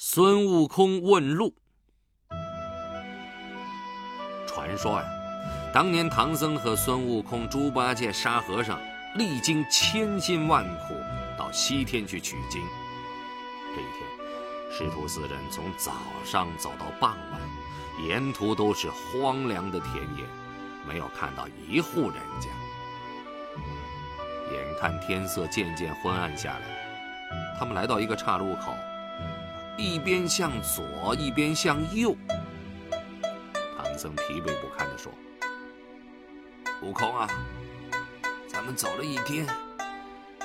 孙悟空问路。传说呀，当年唐僧和孙悟空、猪八戒、沙和尚历经千辛万苦到西天去取经。这一天，师徒四人从早上走到傍晚，沿途都是荒凉的田野，没有看到一户人家。眼看天色渐渐昏暗下来，他们来到一个岔路口，一边向左，一边向右。唐僧疲惫不堪地说：“悟空啊，咱们走了一天，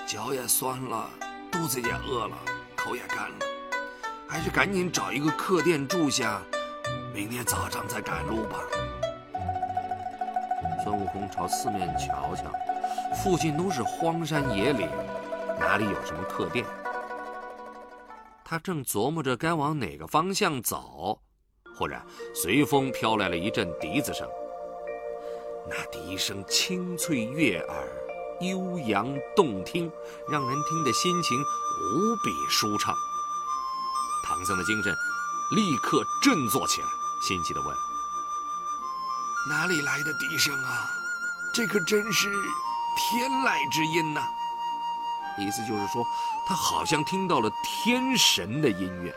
脚也酸了，肚子也饿了，口也干了，还是赶紧找一个客店住下，明天早上再赶路吧。”孙悟空朝四面瞧瞧。附近都是荒山野岭，哪里有什么客店？他正琢磨着该往哪个方向走，忽然随风飘来了一阵笛子声。那笛声清脆悦耳，悠扬动听，让人听得心情无比舒畅。唐僧的精神立刻振作起来，心急地问：“哪里来的笛声啊？这可真是……”天籁之音呐，意思就是说，他好像听到了天神的音乐。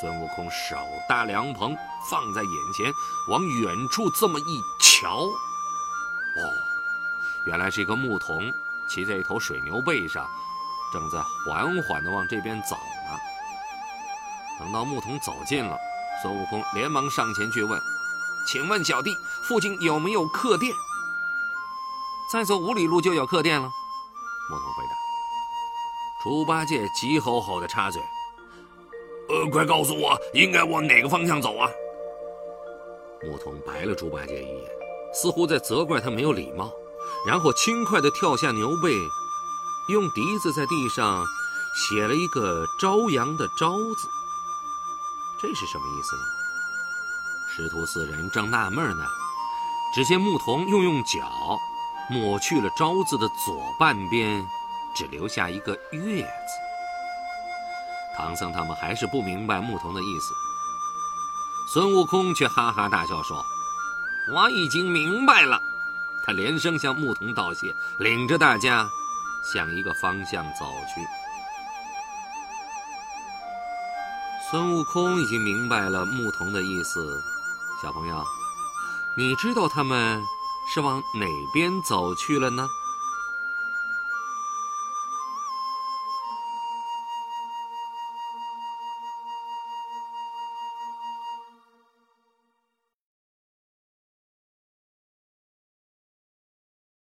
孙悟空手搭凉棚放在眼前，往远处这么一瞧，哦，原来是一个牧童骑在一头水牛背上，正在缓缓地往这边走呢。等到牧童走近了，孙悟空连忙上前去问：“请问小弟，附近有没有客店？”再走五里路就有客店了，牧童回答。猪八戒急吼吼的插嘴：“呃，快告诉我，应该往哪个方向走啊？”牧童白了猪八戒一眼，似乎在责怪他没有礼貌，然后轻快地跳下牛背，用笛子在地上写了一个“朝阳”的“朝”字。这是什么意思呢？师徒四人正纳闷呢，只见牧童又用脚。抹去了“招”字的左半边，只留下一个“月”字。唐僧他们还是不明白牧童的意思。孙悟空却哈哈大笑说：“我已经明白了。”他连声向牧童道谢，领着大家向一个方向走去。孙悟空已经明白了牧童的意思。小朋友，你知道他们？是往哪边走去了呢？